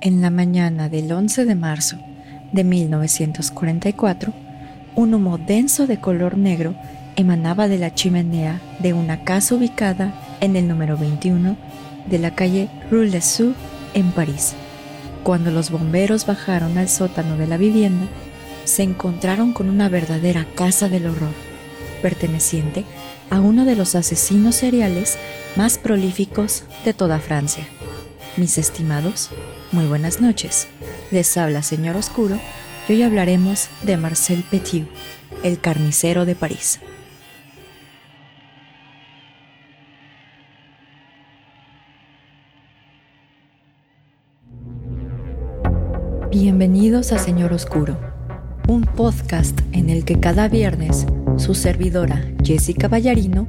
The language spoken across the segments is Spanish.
En la mañana del 11 de marzo de 1944, un humo denso de color negro emanaba de la chimenea de una casa ubicada en el número 21 de la calle Rue les Sous en París. Cuando los bomberos bajaron al sótano de la vivienda, se encontraron con una verdadera casa del horror, perteneciente a uno de los asesinos seriales más prolíficos de toda Francia. Mis estimados, muy buenas noches. Les habla Señor Oscuro y hoy hablaremos de Marcel Petiot, el carnicero de París. Bienvenidos a Señor Oscuro, un podcast en el que cada viernes su servidora Jessica Ballarino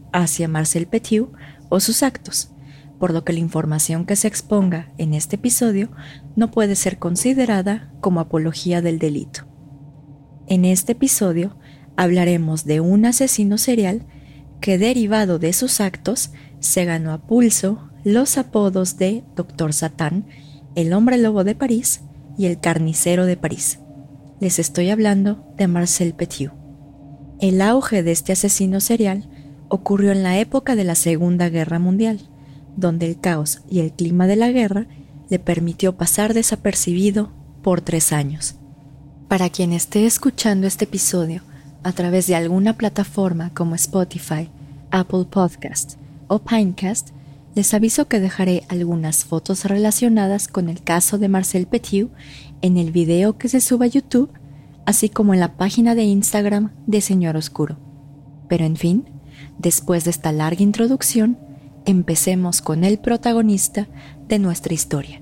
hacia Marcel Petiot o sus actos, por lo que la información que se exponga en este episodio no puede ser considerada como apología del delito. En este episodio hablaremos de un asesino serial que derivado de sus actos se ganó a pulso los apodos de Doctor Satán, el hombre lobo de París y el carnicero de París. Les estoy hablando de Marcel Petiot. El auge de este asesino serial ocurrió en la época de la Segunda Guerra Mundial, donde el caos y el clima de la guerra le permitió pasar desapercibido por tres años. Para quien esté escuchando este episodio a través de alguna plataforma como Spotify, Apple Podcast o Pinecast, les aviso que dejaré algunas fotos relacionadas con el caso de Marcel Petiot en el video que se suba a YouTube, así como en la página de Instagram de Señor Oscuro. Pero en fin, Después de esta larga introducción, empecemos con el protagonista de nuestra historia.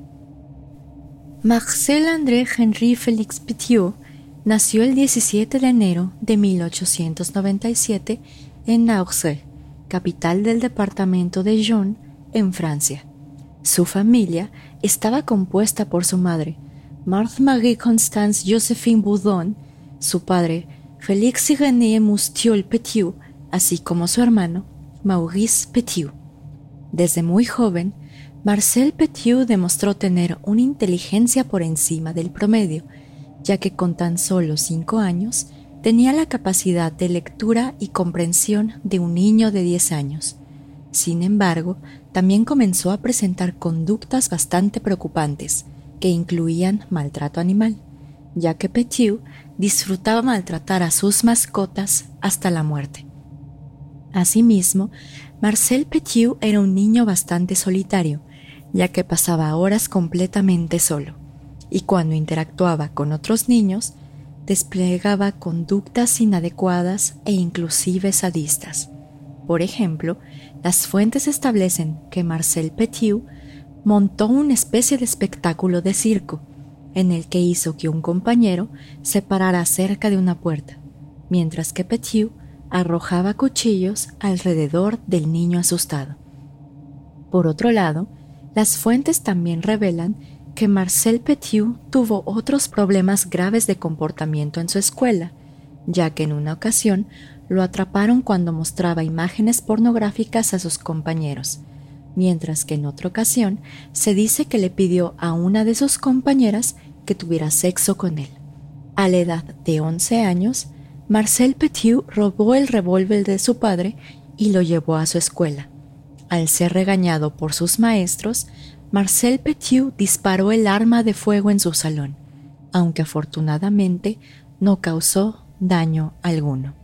Marcel André Henri Félix Petiot nació el 17 de enero de 1897 en Naurse, capital del departamento de Jean, en Francia. Su familia estaba compuesta por su madre, Marthe Marie Constance Josephine Boudon, su padre, Félix Irénée Moustiol Petiot, así como su hermano, Maurice Petiot. Desde muy joven, Marcel Petiot demostró tener una inteligencia por encima del promedio, ya que con tan solo cinco años tenía la capacidad de lectura y comprensión de un niño de 10 años. Sin embargo, también comenzó a presentar conductas bastante preocupantes, que incluían maltrato animal, ya que Petiot disfrutaba maltratar a sus mascotas hasta la muerte. Asimismo, Marcel Petiot era un niño bastante solitario, ya que pasaba horas completamente solo, y cuando interactuaba con otros niños, desplegaba conductas inadecuadas e inclusive sadistas. Por ejemplo, las fuentes establecen que Marcel Petiot montó una especie de espectáculo de circo, en el que hizo que un compañero se parara cerca de una puerta, mientras que Petiot arrojaba cuchillos alrededor del niño asustado. Por otro lado, las fuentes también revelan que Marcel Petiot tuvo otros problemas graves de comportamiento en su escuela, ya que en una ocasión lo atraparon cuando mostraba imágenes pornográficas a sus compañeros, mientras que en otra ocasión se dice que le pidió a una de sus compañeras que tuviera sexo con él. A la edad de 11 años, Marcel Petiot robó el revólver de su padre y lo llevó a su escuela. Al ser regañado por sus maestros, Marcel Petiot disparó el arma de fuego en su salón, aunque afortunadamente no causó daño alguno.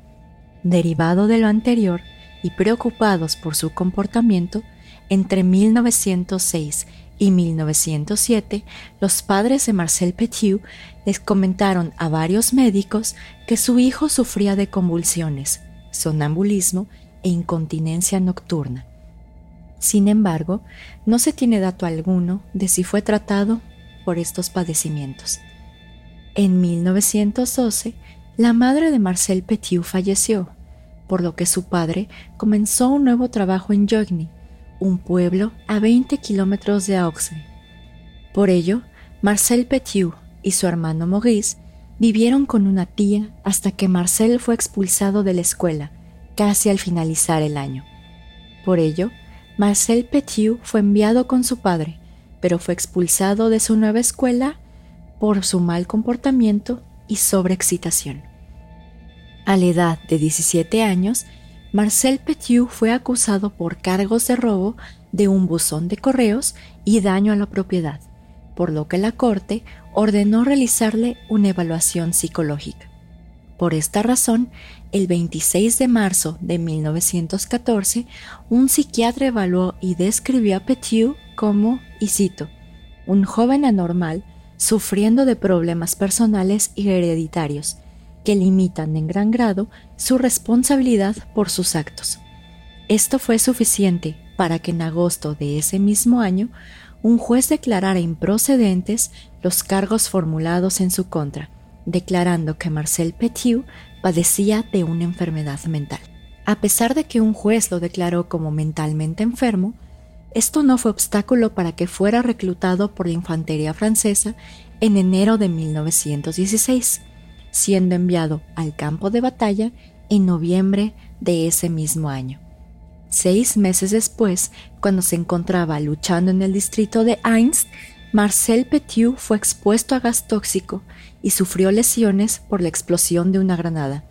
Derivado de lo anterior y preocupados por su comportamiento, entre 1906 y 1907, los padres de Marcel Petiot les comentaron a varios médicos que su hijo sufría de convulsiones, sonambulismo e incontinencia nocturna. Sin embargo, no se tiene dato alguno de si fue tratado por estos padecimientos. En 1912, la madre de Marcel Petiot falleció, por lo que su padre comenzó un nuevo trabajo en Jogny, un pueblo a 20 kilómetros de Auxerre. Por ello, Marcel Petiot y su hermano Maurice vivieron con una tía hasta que Marcel fue expulsado de la escuela, casi al finalizar el año. Por ello, Marcel Petiot fue enviado con su padre, pero fue expulsado de su nueva escuela por su mal comportamiento y sobreexcitación. A la edad de 17 años, Marcel Petiot fue acusado por cargos de robo de un buzón de correos y daño a la propiedad, por lo que la Corte ordenó realizarle una evaluación psicológica. Por esta razón, el 26 de marzo de 1914, un psiquiatra evaluó y describió a Petiot como, y cito, un joven anormal sufriendo de problemas personales y hereditarios que limitan en gran grado su responsabilidad por sus actos. Esto fue suficiente para que en agosto de ese mismo año un juez declarara improcedentes los cargos formulados en su contra, declarando que Marcel Petiot padecía de una enfermedad mental. A pesar de que un juez lo declaró como mentalmente enfermo, esto no fue obstáculo para que fuera reclutado por la infantería francesa en enero de 1916, siendo enviado al campo de batalla en noviembre de ese mismo año. Seis meses después, cuando se encontraba luchando en el distrito de Ains, Marcel Petiot fue expuesto a gas tóxico y sufrió lesiones por la explosión de una granada,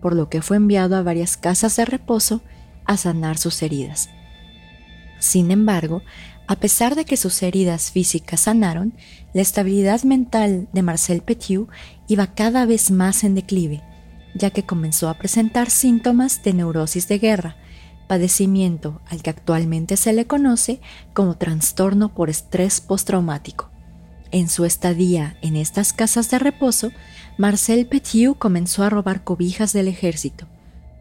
por lo que fue enviado a varias casas de reposo a sanar sus heridas. Sin embargo, a pesar de que sus heridas físicas sanaron, la estabilidad mental de Marcel Petiot iba cada vez más en declive, ya que comenzó a presentar síntomas de neurosis de guerra, padecimiento al que actualmente se le conoce como trastorno por estrés postraumático. En su estadía en estas casas de reposo, Marcel Petiot comenzó a robar cobijas del ejército,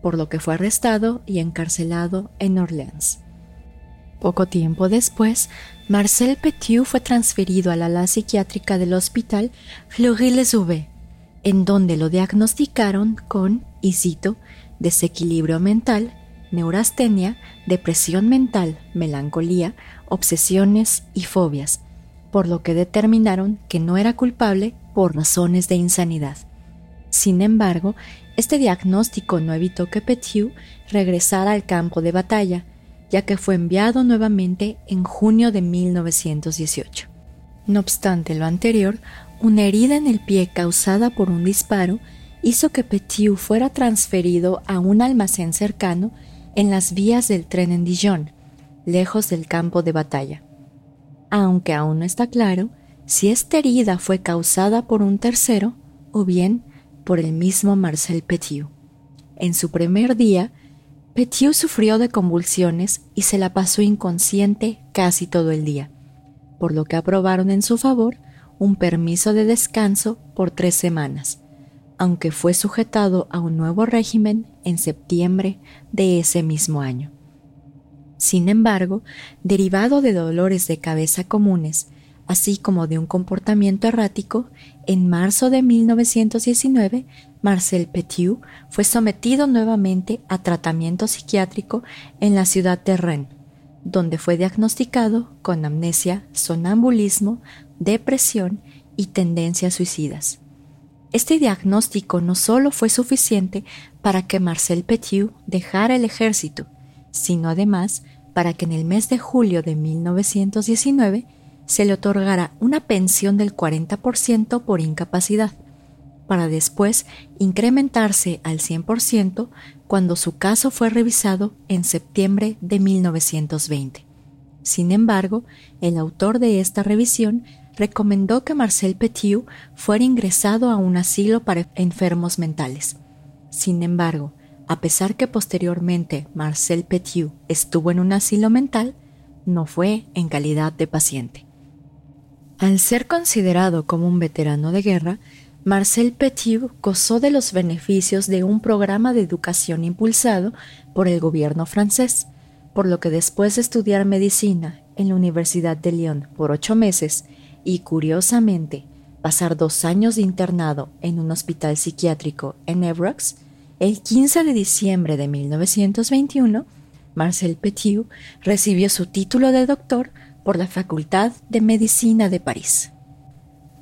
por lo que fue arrestado y encarcelado en Orleans. Poco tiempo después, Marcel Petiot fue transferido a la ala psiquiátrica del hospital Fleury-les-Aubets, en donde lo diagnosticaron con, y cito, desequilibrio mental, neurastenia, depresión mental, melancolía, obsesiones y fobias, por lo que determinaron que no era culpable por razones de insanidad. Sin embargo, este diagnóstico no evitó que Petiot regresara al campo de batalla, ya que fue enviado nuevamente en junio de 1918. No obstante lo anterior, una herida en el pie causada por un disparo hizo que Petiot fuera transferido a un almacén cercano en las vías del tren en Dijon, lejos del campo de batalla. Aunque aún no está claro si esta herida fue causada por un tercero o bien por el mismo Marcel Petiot. En su primer día, Petiot sufrió de convulsiones y se la pasó inconsciente casi todo el día, por lo que aprobaron en su favor un permiso de descanso por tres semanas, aunque fue sujetado a un nuevo régimen en septiembre de ese mismo año. Sin embargo, derivado de dolores de cabeza comunes, así como de un comportamiento errático, en marzo de 1919 Marcel Petiot fue sometido nuevamente a tratamiento psiquiátrico en la ciudad de Rennes, donde fue diagnosticado con amnesia, sonambulismo, depresión y tendencias suicidas. Este diagnóstico no solo fue suficiente para que Marcel Petiot dejara el ejército, sino además para que en el mes de julio de 1919 se le otorgara una pensión del 40% por incapacidad, para después incrementarse al 100% cuando su caso fue revisado en septiembre de 1920. Sin embargo, el autor de esta revisión recomendó que Marcel Petiu fuera ingresado a un asilo para enfermos mentales. Sin embargo, a pesar que posteriormente Marcel Petiu estuvo en un asilo mental, no fue en calidad de paciente. Al ser considerado como un veterano de guerra, Marcel Petiu gozó de los beneficios de un programa de educación impulsado por el gobierno francés, por lo que después de estudiar medicina en la Universidad de Lyon por ocho meses y, curiosamente, pasar dos años de internado en un hospital psiquiátrico en Evrox, el 15 de diciembre de 1921, Marcel Petiu recibió su título de doctor por la Facultad de Medicina de París.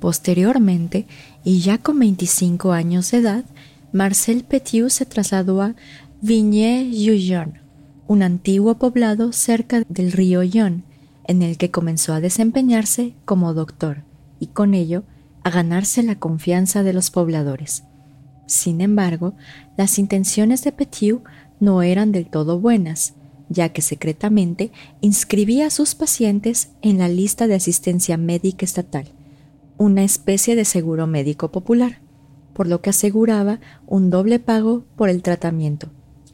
Posteriormente, y ya con 25 años de edad, Marcel Petiu se trasladó a Vigny-Juillon, un antiguo poblado cerca del río Yon, en el que comenzó a desempeñarse como doctor y con ello a ganarse la confianza de los pobladores. Sin embargo, las intenciones de Petiu no eran del todo buenas, ya que secretamente inscribía a sus pacientes en la lista de asistencia médica estatal, una especie de seguro médico popular, por lo que aseguraba un doble pago por el tratamiento,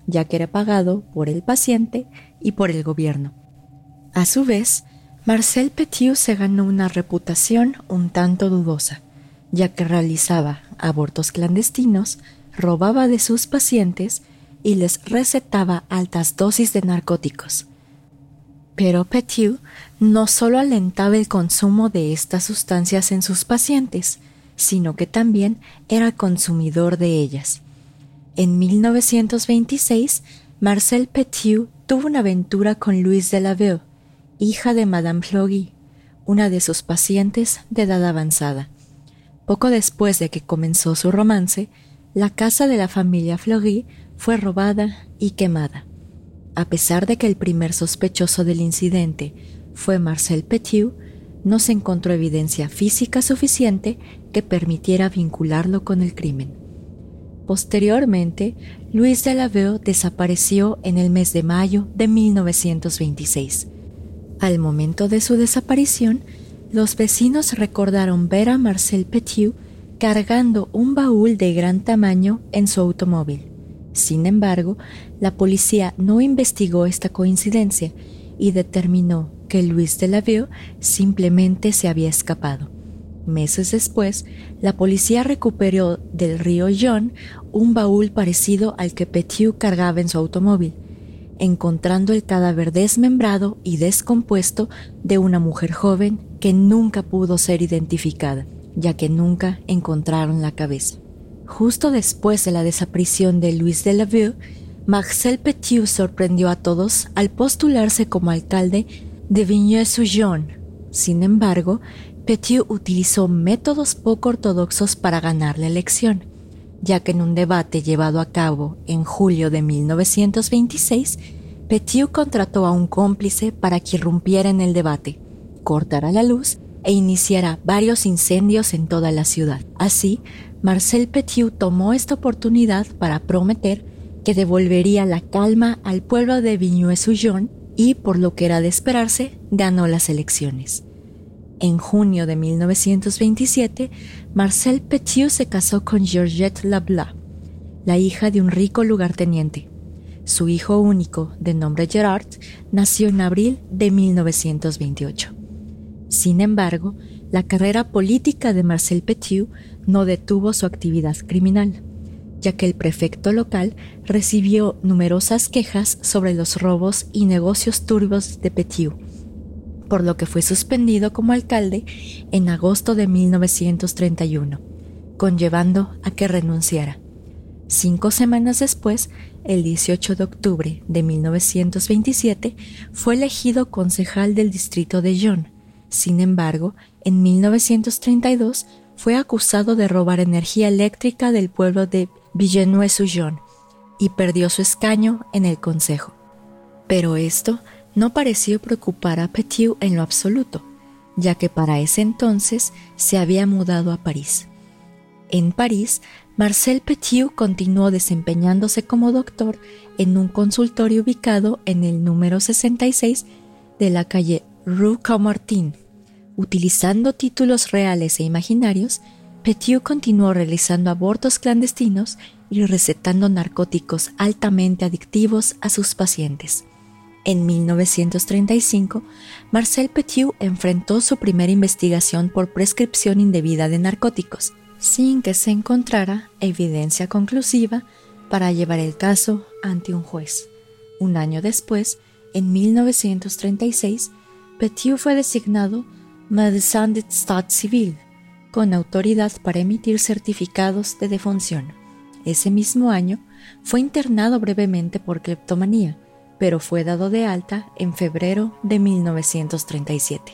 ya que era pagado por el paciente y por el gobierno. A su vez, Marcel Petiu se ganó una reputación un tanto dudosa, ya que realizaba abortos clandestinos, robaba de sus pacientes y les recetaba altas dosis de narcóticos. Pero Petiu no solo alentaba el consumo de estas sustancias en sus pacientes, sino que también era consumidor de ellas. En 1926, Marcel Petiu tuvo una aventura con Louise Delaveux, hija de Madame Floggy, una de sus pacientes de edad avanzada. Poco después de que comenzó su romance, la casa de la familia Floggy fue robada y quemada. A pesar de que el primer sospechoso del incidente fue Marcel Petiu, no se encontró evidencia física suficiente que permitiera vincularlo con el crimen. Posteriormente, Luis Delaveux desapareció en el mes de mayo de 1926. Al momento de su desaparición, los vecinos recordaron ver a Marcel Petiu cargando un baúl de gran tamaño en su automóvil. Sin embargo, la policía no investigó esta coincidencia y determinó que Luis Delaveux simplemente se había escapado. Meses después, la policía recuperó del río John un baúl parecido al que Petiu cargaba en su automóvil, encontrando el cadáver desmembrado y descompuesto de una mujer joven que nunca pudo ser identificada, ya que nunca encontraron la cabeza. Justo después de la desaparición de Louis Delavue, Marcel Petiu sorprendió a todos al postularse como alcalde de Vigneux-sur-Yon. Sin embargo, Petiu utilizó métodos poco ortodoxos para ganar la elección ya que en un debate llevado a cabo en julio de 1926, Petiu contrató a un cómplice para que irrumpiera en el debate, cortara la luz e iniciara varios incendios en toda la ciudad. Así, Marcel Petiu tomó esta oportunidad para prometer que devolvería la calma al pueblo de Vigneux-Sujon y, por lo que era de esperarse, ganó las elecciones. En junio de 1927, Marcel Petiu se casó con Georgette Labla, la hija de un rico lugarteniente. Su hijo único, de nombre Gerard, nació en abril de 1928. Sin embargo, la carrera política de Marcel Petiu no detuvo su actividad criminal, ya que el prefecto local recibió numerosas quejas sobre los robos y negocios turbios de Petiu por lo que fue suspendido como alcalde en agosto de 1931, conllevando a que renunciara. Cinco semanas después, el 18 de octubre de 1927, fue elegido concejal del distrito de Lyon. Sin embargo, en 1932 fue acusado de robar energía eléctrica del pueblo de Villeneuve-sur-Yon y perdió su escaño en el consejo. Pero esto no pareció preocupar a Petiu en lo absoluto, ya que para ese entonces se había mudado a París. En París, Marcel Petiu continuó desempeñándose como doctor en un consultorio ubicado en el número 66 de la calle Rue Caumartin. Utilizando títulos reales e imaginarios, Petiot continuó realizando abortos clandestinos y recetando narcóticos altamente adictivos a sus pacientes. En 1935, Marcel Petiot enfrentó su primera investigación por prescripción indebida de narcóticos, sin que se encontrara evidencia conclusiva para llevar el caso ante un juez. Un año después, en 1936, Petiot fue designado médecin d'État civil, con autoridad para emitir certificados de defunción. Ese mismo año fue internado brevemente por cleptomanía, pero fue dado de alta en febrero de 1937.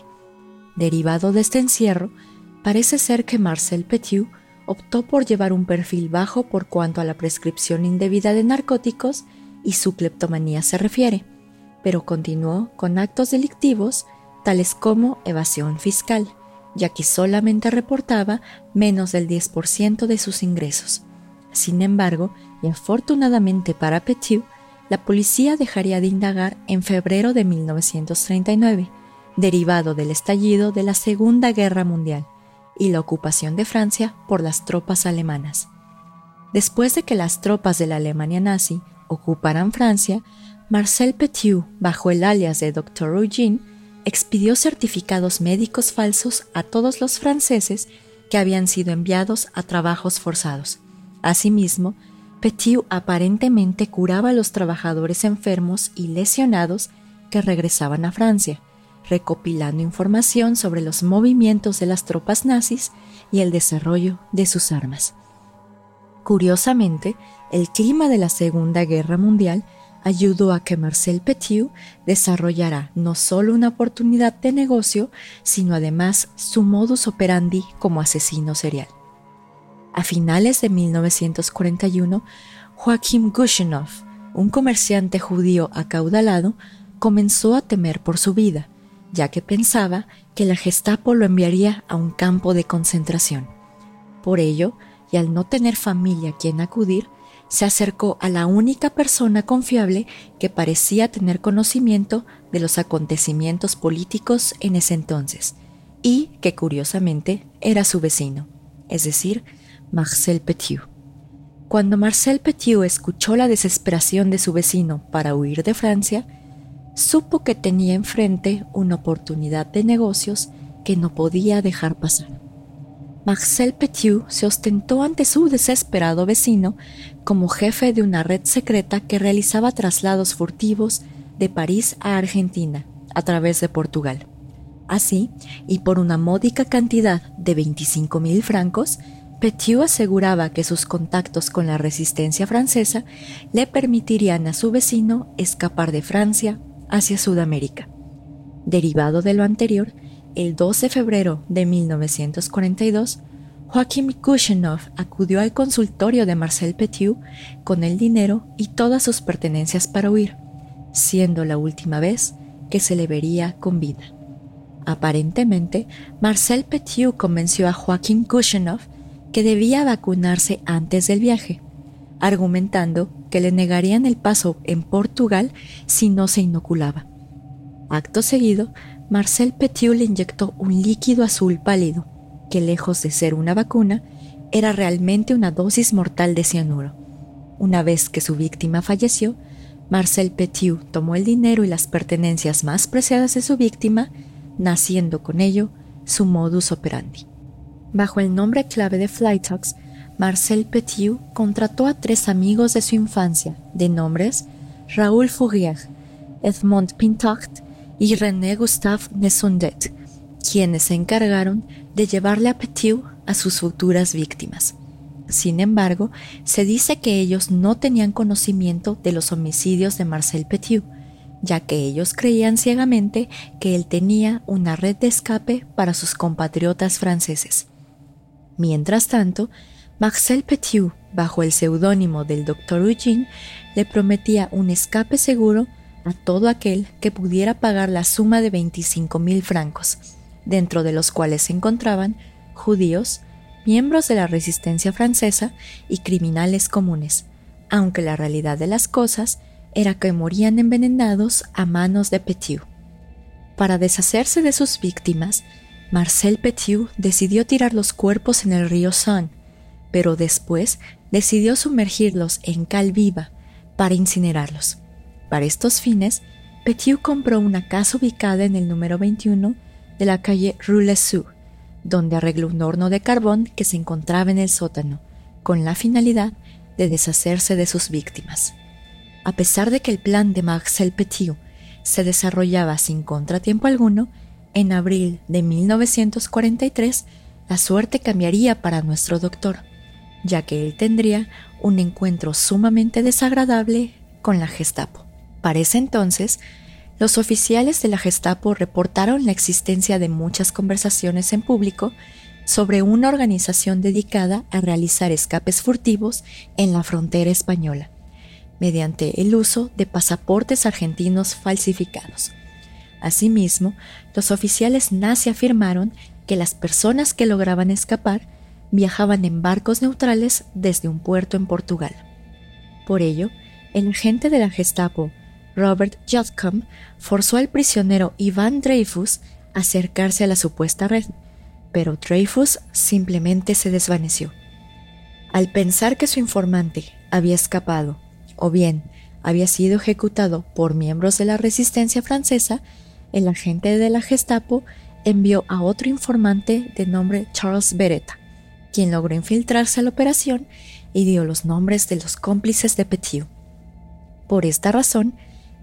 Derivado de este encierro, parece ser que Marcel Petiot optó por llevar un perfil bajo por cuanto a la prescripción indebida de narcóticos y su cleptomanía se refiere, pero continuó con actos delictivos tales como evasión fiscal, ya que solamente reportaba menos del 10% de sus ingresos. Sin embargo, y afortunadamente para Petiot, la policía dejaría de indagar en febrero de 1939, derivado del estallido de la Segunda Guerra Mundial y la ocupación de Francia por las tropas alemanas. Después de que las tropas de la Alemania nazi ocuparan Francia, Marcel Petiot, bajo el alias de Dr. Eugene, expidió certificados médicos falsos a todos los franceses que habían sido enviados a trabajos forzados. Asimismo, Petiot aparentemente curaba a los trabajadores enfermos y lesionados que regresaban a Francia, recopilando información sobre los movimientos de las tropas nazis y el desarrollo de sus armas. Curiosamente, el clima de la Segunda Guerra Mundial ayudó a que Marcel Petiot desarrollara no solo una oportunidad de negocio, sino además su modus operandi como asesino serial. A finales de 1941, Joachim Gushenov, un comerciante judío acaudalado, comenzó a temer por su vida, ya que pensaba que la Gestapo lo enviaría a un campo de concentración. Por ello, y al no tener familia a quien acudir, se acercó a la única persona confiable que parecía tener conocimiento de los acontecimientos políticos en ese entonces, y que curiosamente era su vecino, es decir, Marcel Petiot. Cuando Marcel Petiot escuchó la desesperación de su vecino para huir de Francia, supo que tenía enfrente una oportunidad de negocios que no podía dejar pasar. Marcel Petiot se ostentó ante su desesperado vecino como jefe de una red secreta que realizaba traslados furtivos de París a Argentina a través de Portugal. Así, y por una módica cantidad de 25 mil francos, Petiot aseguraba que sus contactos con la resistencia francesa le permitirían a su vecino escapar de Francia hacia Sudamérica. Derivado de lo anterior, el 12 de febrero de 1942, Joachim Kushenov acudió al consultorio de Marcel Petiot con el dinero y todas sus pertenencias para huir, siendo la última vez que se le vería con vida. Aparentemente, Marcel Petiot convenció a Joachim Kushenov que debía vacunarse antes del viaje, argumentando que le negarían el paso en Portugal si no se inoculaba. Acto seguido, Marcel le inyectó un líquido azul pálido, que lejos de ser una vacuna, era realmente una dosis mortal de cianuro. Una vez que su víctima falleció, Marcel Petiot tomó el dinero y las pertenencias más preciadas de su víctima, naciendo con ello su modus operandi. Bajo el nombre clave de Flytox, Marcel Petiot contrató a tres amigos de su infancia, de nombres Raoul Fourier, Edmond Pintacht y René Gustave Nesondet, quienes se encargaron de llevarle a Petiot a sus futuras víctimas. Sin embargo, se dice que ellos no tenían conocimiento de los homicidios de Marcel Petiot, ya que ellos creían ciegamente que él tenía una red de escape para sus compatriotas franceses. Mientras tanto, Marcel Petiot, bajo el seudónimo del Dr. Eugene, le prometía un escape seguro a todo aquel que pudiera pagar la suma de 25 mil francos, dentro de los cuales se encontraban judíos, miembros de la resistencia francesa y criminales comunes, aunque la realidad de las cosas era que morían envenenados a manos de Petiot. Para deshacerse de sus víctimas, Marcel Petiot decidió tirar los cuerpos en el río Sun, pero después decidió sumergirlos en cal viva para incinerarlos. Para estos fines, Petiot compró una casa ubicada en el número 21 de la calle Rue donde arregló un horno de carbón que se encontraba en el sótano, con la finalidad de deshacerse de sus víctimas. A pesar de que el plan de Marcel Petiot se desarrollaba sin contratiempo alguno, en abril de 1943 la suerte cambiaría para nuestro doctor, ya que él tendría un encuentro sumamente desagradable con la Gestapo. Para ese entonces, los oficiales de la Gestapo reportaron la existencia de muchas conversaciones en público sobre una organización dedicada a realizar escapes furtivos en la frontera española, mediante el uso de pasaportes argentinos falsificados. Asimismo, los oficiales nazi afirmaron que las personas que lograban escapar viajaban en barcos neutrales desde un puerto en Portugal. Por ello, el agente de la Gestapo, Robert Jotcom, forzó al prisionero Ivan Dreyfus a acercarse a la supuesta red, pero Dreyfus simplemente se desvaneció. Al pensar que su informante había escapado, o bien había sido ejecutado por miembros de la resistencia francesa, el agente de la Gestapo envió a otro informante de nombre Charles Beretta, quien logró infiltrarse a la operación y dio los nombres de los cómplices de Petiot. Por esta razón,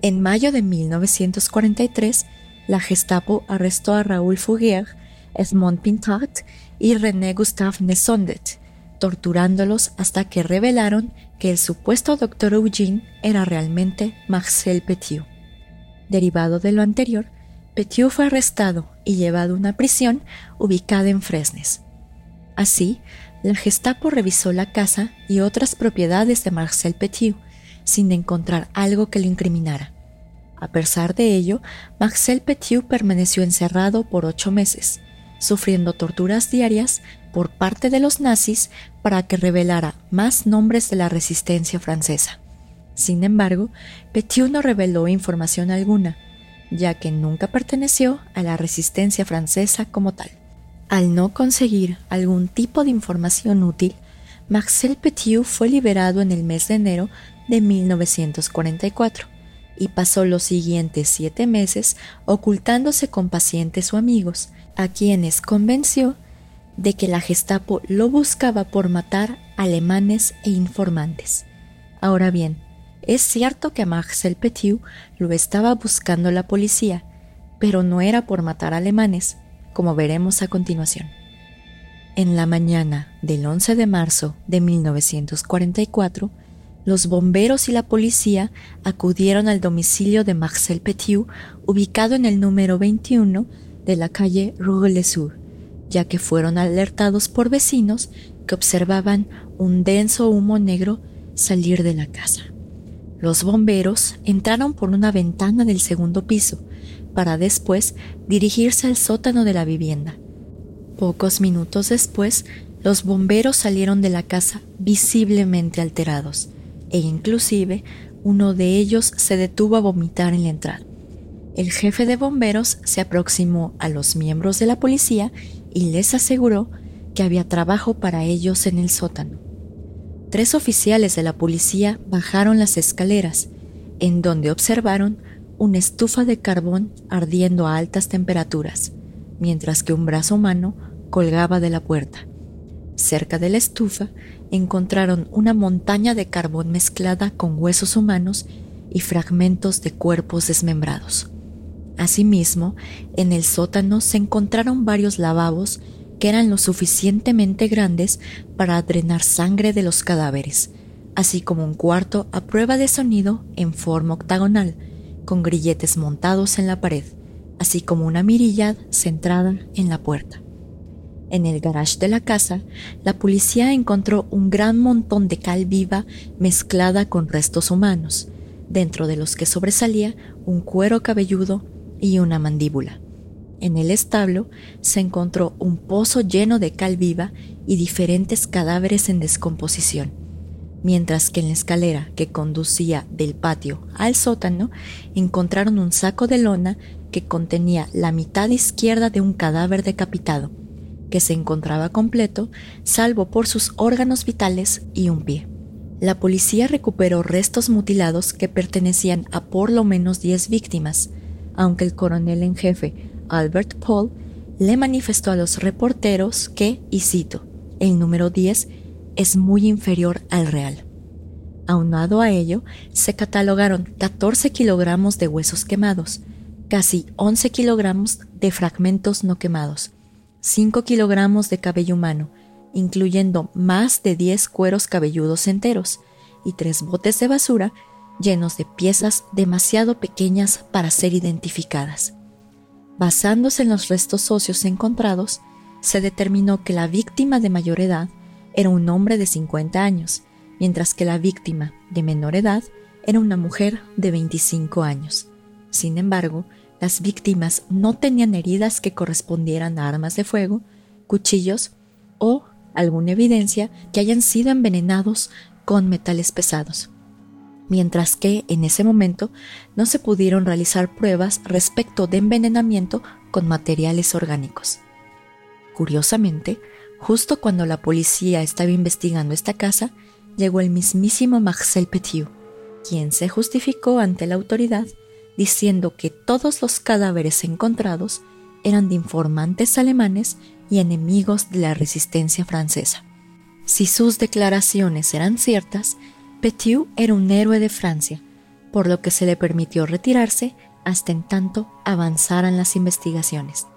en mayo de 1943, la Gestapo arrestó a Raúl Fourier, Edmond Pintat y René Gustave Nesondet, torturándolos hasta que revelaron que el supuesto doctor Eugene era realmente Marcel Petiot. Derivado de lo anterior, Petiot fue arrestado y llevado a una prisión ubicada en Fresnes. Así, la Gestapo revisó la casa y otras propiedades de Marcel Petiot sin encontrar algo que lo incriminara. A pesar de ello, Marcel Petiot permaneció encerrado por ocho meses, sufriendo torturas diarias por parte de los nazis para que revelara más nombres de la resistencia francesa. Sin embargo, Petiot no reveló información alguna, ya que nunca perteneció a la resistencia francesa como tal. Al no conseguir algún tipo de información útil, Marcel Petiot fue liberado en el mes de enero de 1944 y pasó los siguientes siete meses ocultándose con pacientes o amigos, a quienes convenció de que la Gestapo lo buscaba por matar alemanes e informantes. Ahora bien, es cierto que a Marcel Petiot lo estaba buscando la policía, pero no era por matar alemanes, como veremos a continuación. En la mañana del 11 de marzo de 1944, los bomberos y la policía acudieron al domicilio de Marcel Petiot, ubicado en el número 21 de la calle Rue Le Sur, ya que fueron alertados por vecinos que observaban un denso humo negro salir de la casa. Los bomberos entraron por una ventana del segundo piso para después dirigirse al sótano de la vivienda. Pocos minutos después, los bomberos salieron de la casa visiblemente alterados e inclusive uno de ellos se detuvo a vomitar en la entrada. El jefe de bomberos se aproximó a los miembros de la policía y les aseguró que había trabajo para ellos en el sótano tres oficiales de la policía bajaron las escaleras, en donde observaron una estufa de carbón ardiendo a altas temperaturas, mientras que un brazo humano colgaba de la puerta. Cerca de la estufa encontraron una montaña de carbón mezclada con huesos humanos y fragmentos de cuerpos desmembrados. Asimismo, en el sótano se encontraron varios lavabos que eran lo suficientemente grandes para drenar sangre de los cadáveres, así como un cuarto a prueba de sonido en forma octagonal, con grilletes montados en la pared, así como una mirilla centrada en la puerta. En el garage de la casa, la policía encontró un gran montón de cal viva mezclada con restos humanos, dentro de los que sobresalía un cuero cabelludo y una mandíbula. En el establo se encontró un pozo lleno de cal viva y diferentes cadáveres en descomposición, mientras que en la escalera que conducía del patio al sótano encontraron un saco de lona que contenía la mitad izquierda de un cadáver decapitado, que se encontraba completo, salvo por sus órganos vitales y un pie. La policía recuperó restos mutilados que pertenecían a por lo menos 10 víctimas, aunque el coronel en jefe, Albert Paul, le manifestó a los reporteros que, y cito, el número 10 es muy inferior al real. Aunado a ello, se catalogaron 14 kilogramos de huesos quemados, casi 11 kilogramos de fragmentos no quemados, 5 kilogramos de cabello humano, incluyendo más de 10 cueros cabelludos enteros, y tres botes de basura llenos de piezas demasiado pequeñas para ser identificadas. Basándose en los restos óseos encontrados, se determinó que la víctima de mayor edad era un hombre de 50 años, mientras que la víctima de menor edad era una mujer de 25 años. Sin embargo, las víctimas no tenían heridas que correspondieran a armas de fuego, cuchillos o alguna evidencia que hayan sido envenenados con metales pesados mientras que en ese momento no se pudieron realizar pruebas respecto de envenenamiento con materiales orgánicos. Curiosamente, justo cuando la policía estaba investigando esta casa, llegó el mismísimo Marcel Petiot, quien se justificó ante la autoridad diciendo que todos los cadáveres encontrados eran de informantes alemanes y enemigos de la resistencia francesa. Si sus declaraciones eran ciertas, Petiot era un héroe de Francia, por lo que se le permitió retirarse hasta en tanto avanzaran las investigaciones.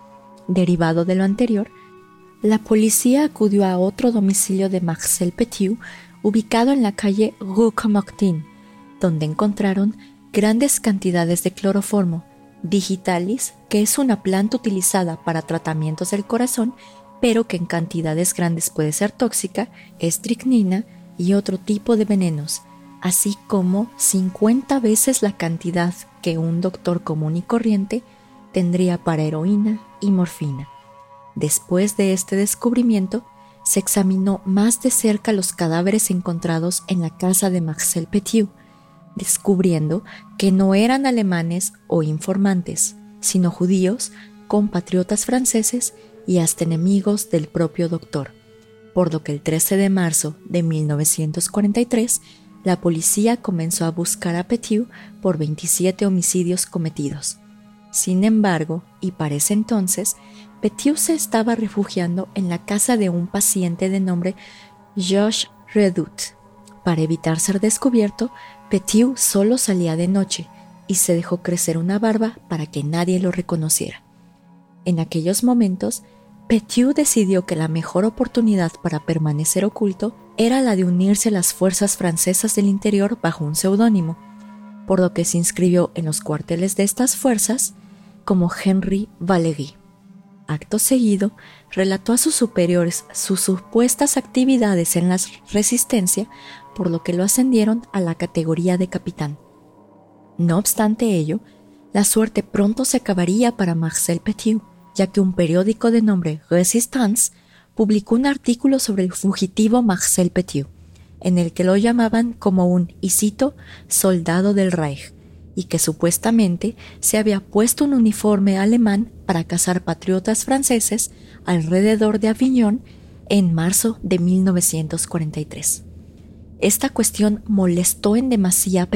Derivado de lo anterior, la policía acudió a otro domicilio de Marcel Petiot, ubicado en la calle Rue Comartin, donde encontraron grandes cantidades de cloroformo, digitalis, que es una planta utilizada para tratamientos del corazón, pero que en cantidades grandes puede ser tóxica, estricnina, y otro tipo de venenos, así como 50 veces la cantidad que un doctor común y corriente tendría para heroína y morfina. Después de este descubrimiento, se examinó más de cerca los cadáveres encontrados en la casa de Marcel Petiot, descubriendo que no eran alemanes o informantes, sino judíos, compatriotas franceses y hasta enemigos del propio doctor por lo que el 13 de marzo de 1943 la policía comenzó a buscar a Petiot por 27 homicidios cometidos. Sin embargo, y para ese entonces, Petiot se estaba refugiando en la casa de un paciente de nombre Josh Redout. Para evitar ser descubierto, Petiot solo salía de noche y se dejó crecer una barba para que nadie lo reconociera. En aquellos momentos, Petiot decidió que la mejor oportunidad para permanecer oculto era la de unirse a las fuerzas francesas del interior bajo un seudónimo, por lo que se inscribió en los cuarteles de estas fuerzas como Henry Valéry. Acto seguido, relató a sus superiores sus supuestas actividades en la resistencia, por lo que lo ascendieron a la categoría de capitán. No obstante ello, la suerte pronto se acabaría para Marcel Petiot ya que un periódico de nombre Resistance publicó un artículo sobre el fugitivo Marcel Petiot, en el que lo llamaban como un, y cito, soldado del Reich, y que supuestamente se había puesto un uniforme alemán para cazar patriotas franceses alrededor de Avignon en marzo de 1943. Esta cuestión molestó en demasía a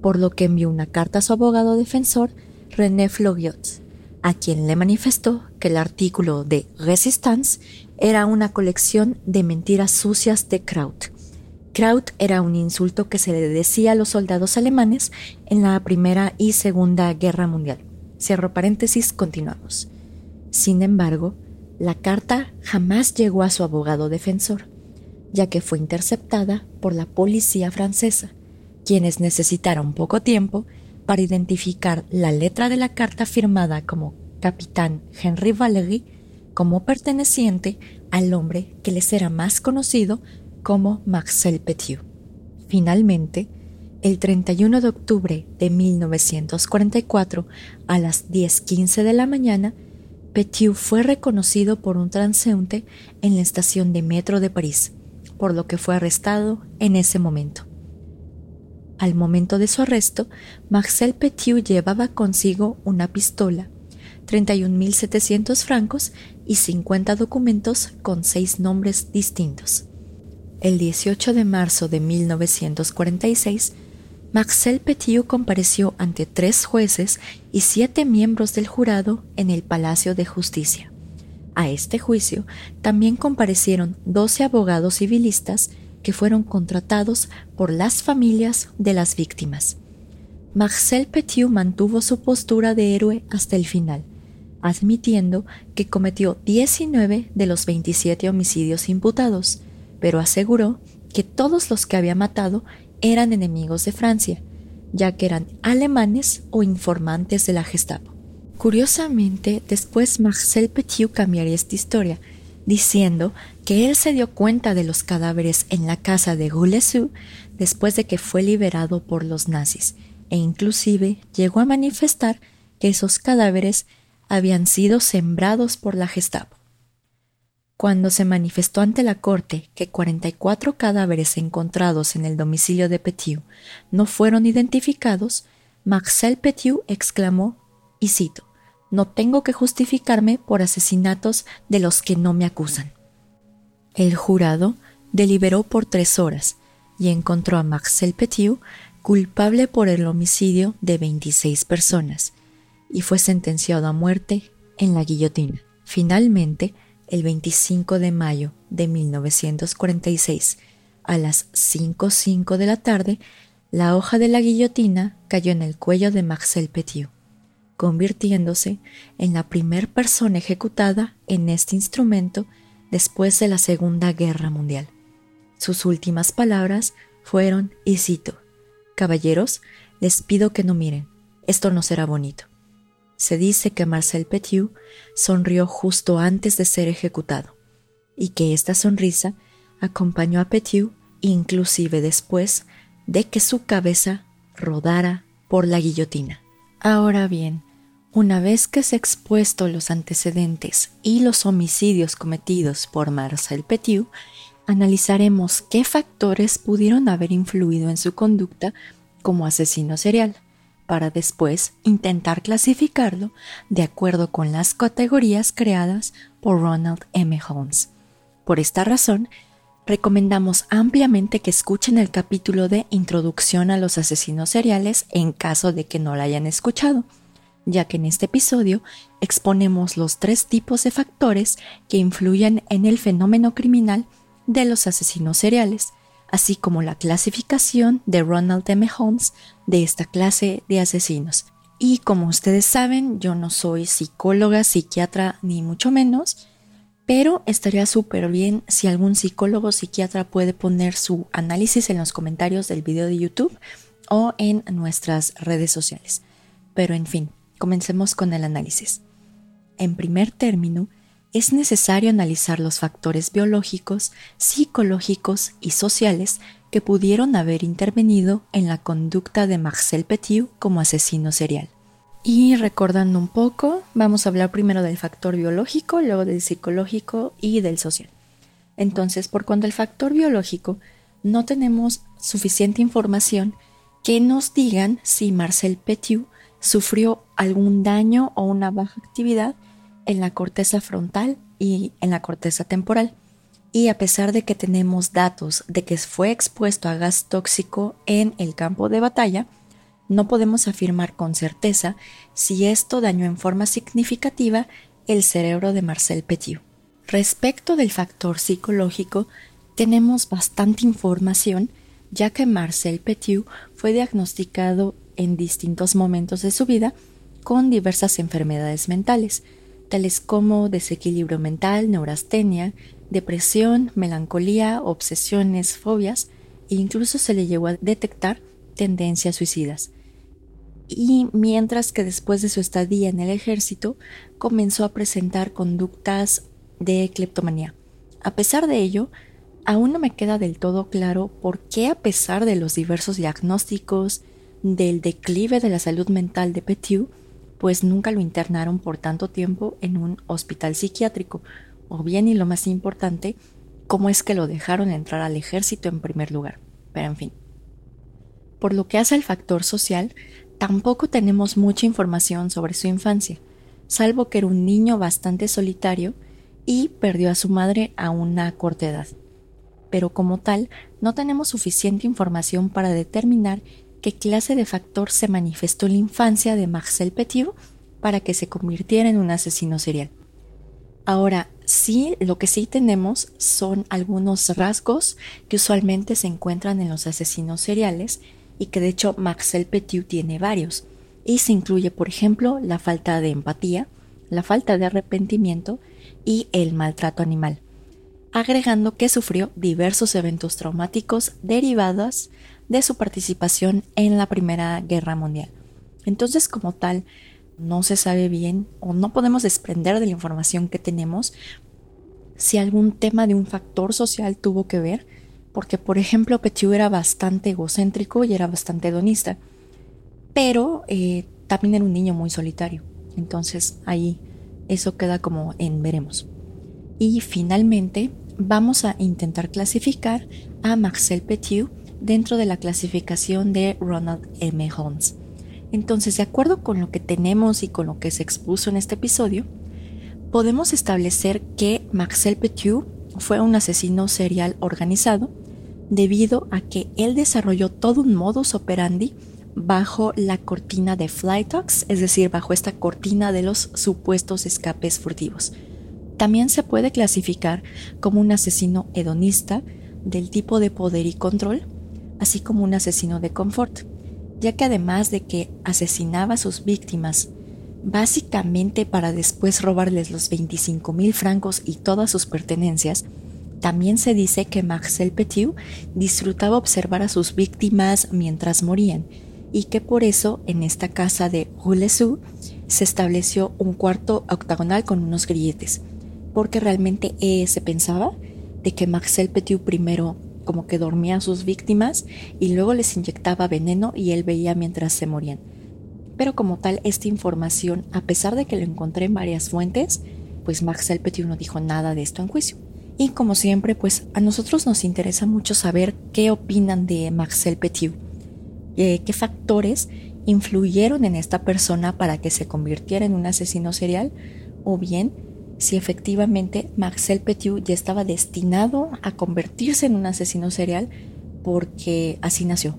por lo que envió una carta a su abogado defensor, René Flogiot, a quien le manifestó que el artículo de Resistance era una colección de mentiras sucias de Kraut. Kraut era un insulto que se le decía a los soldados alemanes en la Primera y Segunda Guerra Mundial. Cierro paréntesis, continuamos. Sin embargo, la carta jamás llegó a su abogado defensor, ya que fue interceptada por la policía francesa, quienes necesitaron poco tiempo para identificar la letra de la carta firmada como capitán Henry Valery como perteneciente al hombre que les era más conocido como Marcel Petiot. Finalmente, el 31 de octubre de 1944, a las 10.15 de la mañana, Petiot fue reconocido por un transeúnte en la estación de metro de París, por lo que fue arrestado en ese momento. Al momento de su arresto, Marcel Petiu llevaba consigo una pistola, 31.700 francos y 50 documentos con seis nombres distintos. El 18 de marzo de 1946, Marcel Petiu compareció ante tres jueces y siete miembros del jurado en el Palacio de Justicia. A este juicio también comparecieron 12 abogados civilistas que fueron contratados por las familias de las víctimas. Marcel Petiu mantuvo su postura de héroe hasta el final, admitiendo que cometió 19 de los 27 homicidios imputados, pero aseguró que todos los que había matado eran enemigos de Francia, ya que eran alemanes o informantes de la Gestapo. Curiosamente, después Marcel Petiu cambiaría esta historia, diciendo que él se dio cuenta de los cadáveres en la casa de Goulesu después de que fue liberado por los nazis, e inclusive llegó a manifestar que esos cadáveres habían sido sembrados por la Gestapo. Cuando se manifestó ante la corte que 44 cadáveres encontrados en el domicilio de Petiu no fueron identificados, Marcel Petiu exclamó, y cito, No tengo que justificarme por asesinatos de los que no me acusan. El jurado deliberó por tres horas y encontró a Marcel Petiu culpable por el homicidio de 26 personas y fue sentenciado a muerte en la guillotina. Finalmente, el 25 de mayo de 1946, a las 5.05 de la tarde, la hoja de la guillotina cayó en el cuello de Marcel Petiu, convirtiéndose en la primer persona ejecutada en este instrumento después de la Segunda Guerra Mundial. Sus últimas palabras fueron, y cito, Caballeros, les pido que no miren, esto no será bonito se dice que Marcel Petiu sonrió justo antes de ser ejecutado y que esta sonrisa acompañó a Petiu inclusive después de que su cabeza rodara por la guillotina. Ahora bien, una vez que se expuesto los antecedentes y los homicidios cometidos por Marcel Petiu, analizaremos qué factores pudieron haber influido en su conducta como asesino serial para después intentar clasificarlo de acuerdo con las categorías creadas por Ronald M. Holmes. Por esta razón, recomendamos ampliamente que escuchen el capítulo de Introducción a los asesinos seriales en caso de que no lo hayan escuchado, ya que en este episodio exponemos los tres tipos de factores que influyen en el fenómeno criminal de los asesinos seriales, así como la clasificación de Ronald M. Holmes de esta clase de asesinos. Y como ustedes saben, yo no soy psicóloga, psiquiatra, ni mucho menos, pero estaría súper bien si algún psicólogo o psiquiatra puede poner su análisis en los comentarios del video de YouTube o en nuestras redes sociales. Pero en fin, comencemos con el análisis. En primer término, es necesario analizar los factores biológicos, psicológicos y sociales que pudieron haber intervenido en la conducta de Marcel Petiu como asesino serial. Y recordando un poco, vamos a hablar primero del factor biológico, luego del psicológico y del social. Entonces, por cuanto al factor biológico, no tenemos suficiente información que nos digan si Marcel Petiu sufrió algún daño o una baja actividad en la corteza frontal y en la corteza temporal. Y a pesar de que tenemos datos de que fue expuesto a gas tóxico en el campo de batalla, no podemos afirmar con certeza si esto dañó en forma significativa el cerebro de Marcel Petiu. Respecto del factor psicológico, tenemos bastante información ya que Marcel Petiu fue diagnosticado en distintos momentos de su vida con diversas enfermedades mentales, tales como desequilibrio mental, neurastenia, depresión, melancolía, obsesiones, fobias e incluso se le llegó a detectar tendencias suicidas. Y mientras que después de su estadía en el ejército comenzó a presentar conductas de cleptomanía. A pesar de ello, aún no me queda del todo claro por qué a pesar de los diversos diagnósticos, del declive de la salud mental de Petiu, pues nunca lo internaron por tanto tiempo en un hospital psiquiátrico, o bien y lo más importante, cómo es que lo dejaron entrar al ejército en primer lugar. Pero en fin. Por lo que hace al factor social, tampoco tenemos mucha información sobre su infancia, salvo que era un niño bastante solitario y perdió a su madre a una corta edad. Pero como tal, no tenemos suficiente información para determinar qué clase de factor se manifestó en la infancia de Marcel Petiot para que se convirtiera en un asesino serial. Ahora, sí, lo que sí tenemos son algunos rasgos que usualmente se encuentran en los asesinos seriales y que de hecho Marcel Petiot tiene varios. Y se incluye, por ejemplo, la falta de empatía, la falta de arrepentimiento y el maltrato animal, agregando que sufrió diversos eventos traumáticos derivados de su participación en la Primera Guerra Mundial. Entonces, como tal, no se sabe bien o no podemos desprender de la información que tenemos si algún tema de un factor social tuvo que ver, porque por ejemplo Petiot era bastante egocéntrico y era bastante hedonista, pero eh, también era un niño muy solitario. Entonces ahí eso queda como en veremos. Y finalmente vamos a intentar clasificar a Marcel Petiot dentro de la clasificación de Ronald M. Holmes. Entonces, de acuerdo con lo que tenemos y con lo que se expuso en este episodio, podemos establecer que Marcel Petiot fue un asesino serial organizado debido a que él desarrolló todo un modus operandi bajo la cortina de Flytox, es decir, bajo esta cortina de los supuestos escapes furtivos. También se puede clasificar como un asesino hedonista del tipo de poder y control, así como un asesino de confort, ya que además de que asesinaba a sus víctimas básicamente para después robarles los 25 mil francos y todas sus pertenencias, también se dice que Marcel Petiot disfrutaba observar a sus víctimas mientras morían y que por eso en esta casa de Roulesou se estableció un cuarto octagonal con unos grilletes, porque realmente se pensaba de que Marcel Petiot primero como que dormía a sus víctimas y luego les inyectaba veneno y él veía mientras se morían. Pero como tal, esta información, a pesar de que lo encontré en varias fuentes, pues Marcel Petiot no dijo nada de esto en juicio. Y como siempre, pues a nosotros nos interesa mucho saber qué opinan de Marcel Petiot, eh, qué factores influyeron en esta persona para que se convirtiera en un asesino serial, o bien si efectivamente Marcel Petiot ya estaba destinado a convertirse en un asesino serial porque así nació.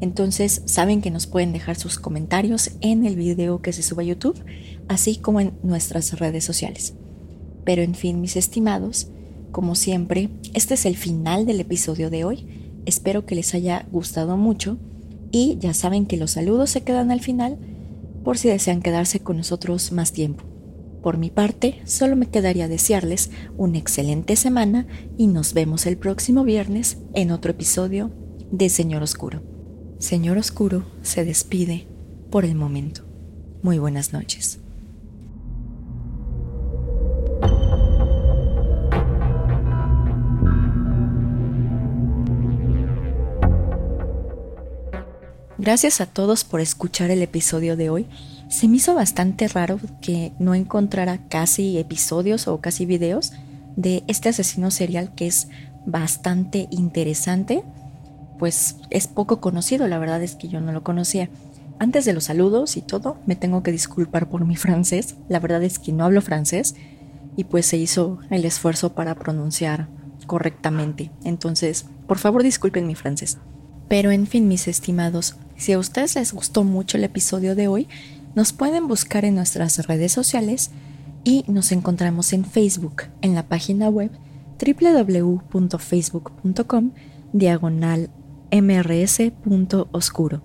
Entonces saben que nos pueden dejar sus comentarios en el video que se sube a YouTube, así como en nuestras redes sociales. Pero en fin, mis estimados, como siempre, este es el final del episodio de hoy. Espero que les haya gustado mucho y ya saben que los saludos se quedan al final por si desean quedarse con nosotros más tiempo. Por mi parte, solo me quedaría desearles una excelente semana y nos vemos el próximo viernes en otro episodio de Señor Oscuro. Señor Oscuro se despide por el momento. Muy buenas noches. Gracias a todos por escuchar el episodio de hoy se me hizo bastante raro que no encontrara casi episodios o casi videos de este asesino serial que es bastante interesante, pues es poco conocido, la verdad es que yo no lo conocía. Antes de los saludos y todo, me tengo que disculpar por mi francés, la verdad es que no hablo francés y pues se hizo el esfuerzo para pronunciar correctamente. Entonces, por favor disculpen mi francés. Pero en fin, mis estimados, si a ustedes les gustó mucho el episodio de hoy, nos pueden buscar en nuestras redes sociales y nos encontramos en Facebook, en la página web www.facebook.com diagonal mrs.oscuro.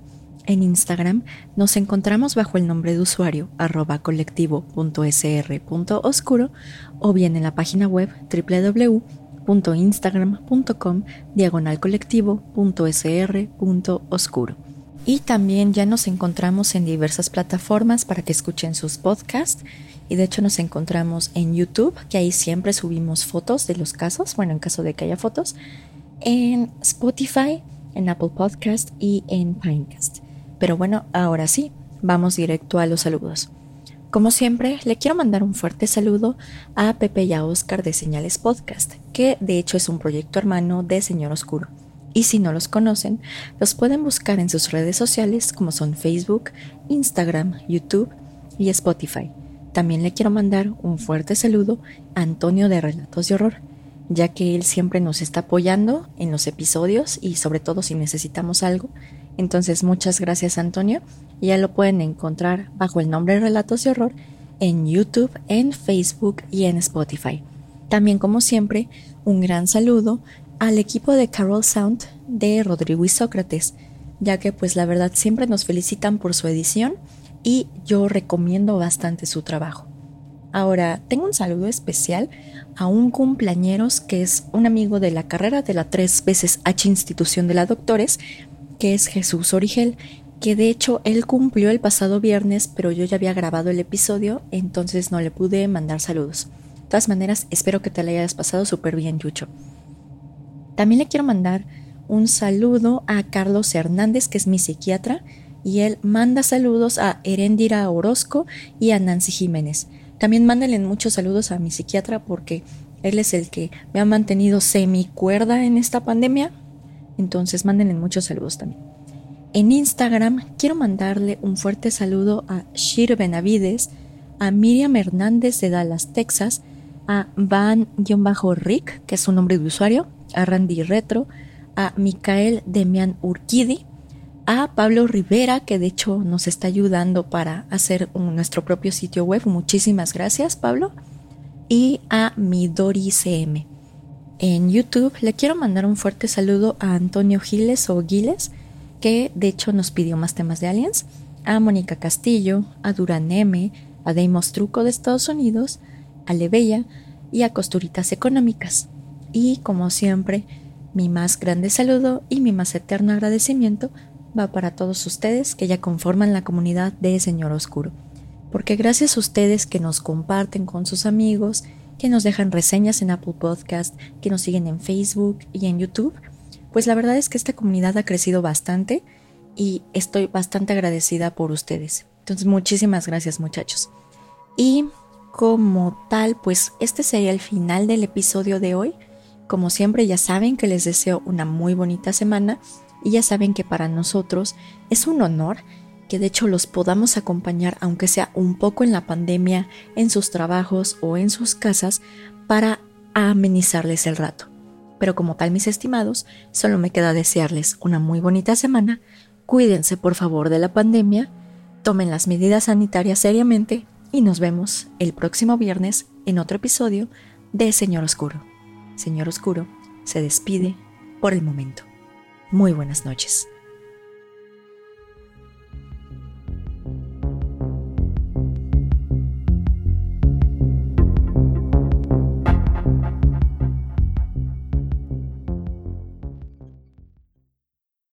En Instagram nos encontramos bajo el nombre de usuario arroba colectivo.sr.oscuro o bien en la página web www.instagram.com diagonal colectivo.sr.oscuro. Y también ya nos encontramos en diversas plataformas para que escuchen sus podcasts. Y de hecho nos encontramos en YouTube, que ahí siempre subimos fotos de los casos, bueno, en caso de que haya fotos, en Spotify, en Apple Podcast y en Pinecast. Pero bueno, ahora sí, vamos directo a los saludos. Como siempre, le quiero mandar un fuerte saludo a Pepe y a Oscar de Señales Podcast, que de hecho es un proyecto hermano de Señor Oscuro. Y si no los conocen, los pueden buscar en sus redes sociales como son Facebook, Instagram, YouTube y Spotify. También le quiero mandar un fuerte saludo a Antonio de Relatos de Horror, ya que él siempre nos está apoyando en los episodios y sobre todo si necesitamos algo. Entonces muchas gracias Antonio. Ya lo pueden encontrar bajo el nombre Relatos de Horror en YouTube, en Facebook y en Spotify. También como siempre, un gran saludo al equipo de Carol Sound de Rodrigo y Sócrates, ya que pues la verdad siempre nos felicitan por su edición y yo recomiendo bastante su trabajo. Ahora, tengo un saludo especial a un cumpleañeros que es un amigo de la carrera de la tres veces H institución de la doctores, que es Jesús Origel, que de hecho él cumplió el pasado viernes, pero yo ya había grabado el episodio, entonces no le pude mandar saludos. De todas maneras, espero que te le hayas pasado súper bien, Yucho. También le quiero mandar un saludo a Carlos Hernández, que es mi psiquiatra, y él manda saludos a Erendira Orozco y a Nancy Jiménez. También mándenle muchos saludos a mi psiquiatra porque él es el que me ha mantenido semi cuerda en esta pandemia. Entonces mándenle muchos saludos también. En Instagram quiero mandarle un fuerte saludo a Shir Benavides, a Miriam Hernández de Dallas, Texas, a Van-Rick, que es su nombre de usuario, a Randy Retro, a Micael Demian Urquidi, a Pablo Rivera, que de hecho nos está ayudando para hacer nuestro propio sitio web. Muchísimas gracias, Pablo. Y a Midori CM. En YouTube le quiero mandar un fuerte saludo a Antonio Giles o Giles, que de hecho nos pidió más temas de aliens, a Mónica Castillo, a Duran M, a Deimos Truco de Estados Unidos, a Lebella y a Costuritas Económicas. Y como siempre, mi más grande saludo y mi más eterno agradecimiento va para todos ustedes que ya conforman la comunidad de Señor Oscuro. Porque gracias a ustedes que nos comparten con sus amigos, que nos dejan reseñas en Apple Podcast, que nos siguen en Facebook y en YouTube, pues la verdad es que esta comunidad ha crecido bastante y estoy bastante agradecida por ustedes. Entonces muchísimas gracias muchachos. Y como tal, pues este sería el final del episodio de hoy. Como siempre ya saben que les deseo una muy bonita semana y ya saben que para nosotros es un honor que de hecho los podamos acompañar aunque sea un poco en la pandemia, en sus trabajos o en sus casas para amenizarles el rato. Pero como tal mis estimados, solo me queda desearles una muy bonita semana, cuídense por favor de la pandemia, tomen las medidas sanitarias seriamente y nos vemos el próximo viernes en otro episodio de Señor Oscuro. Señor Oscuro se despide por el momento. Muy buenas noches.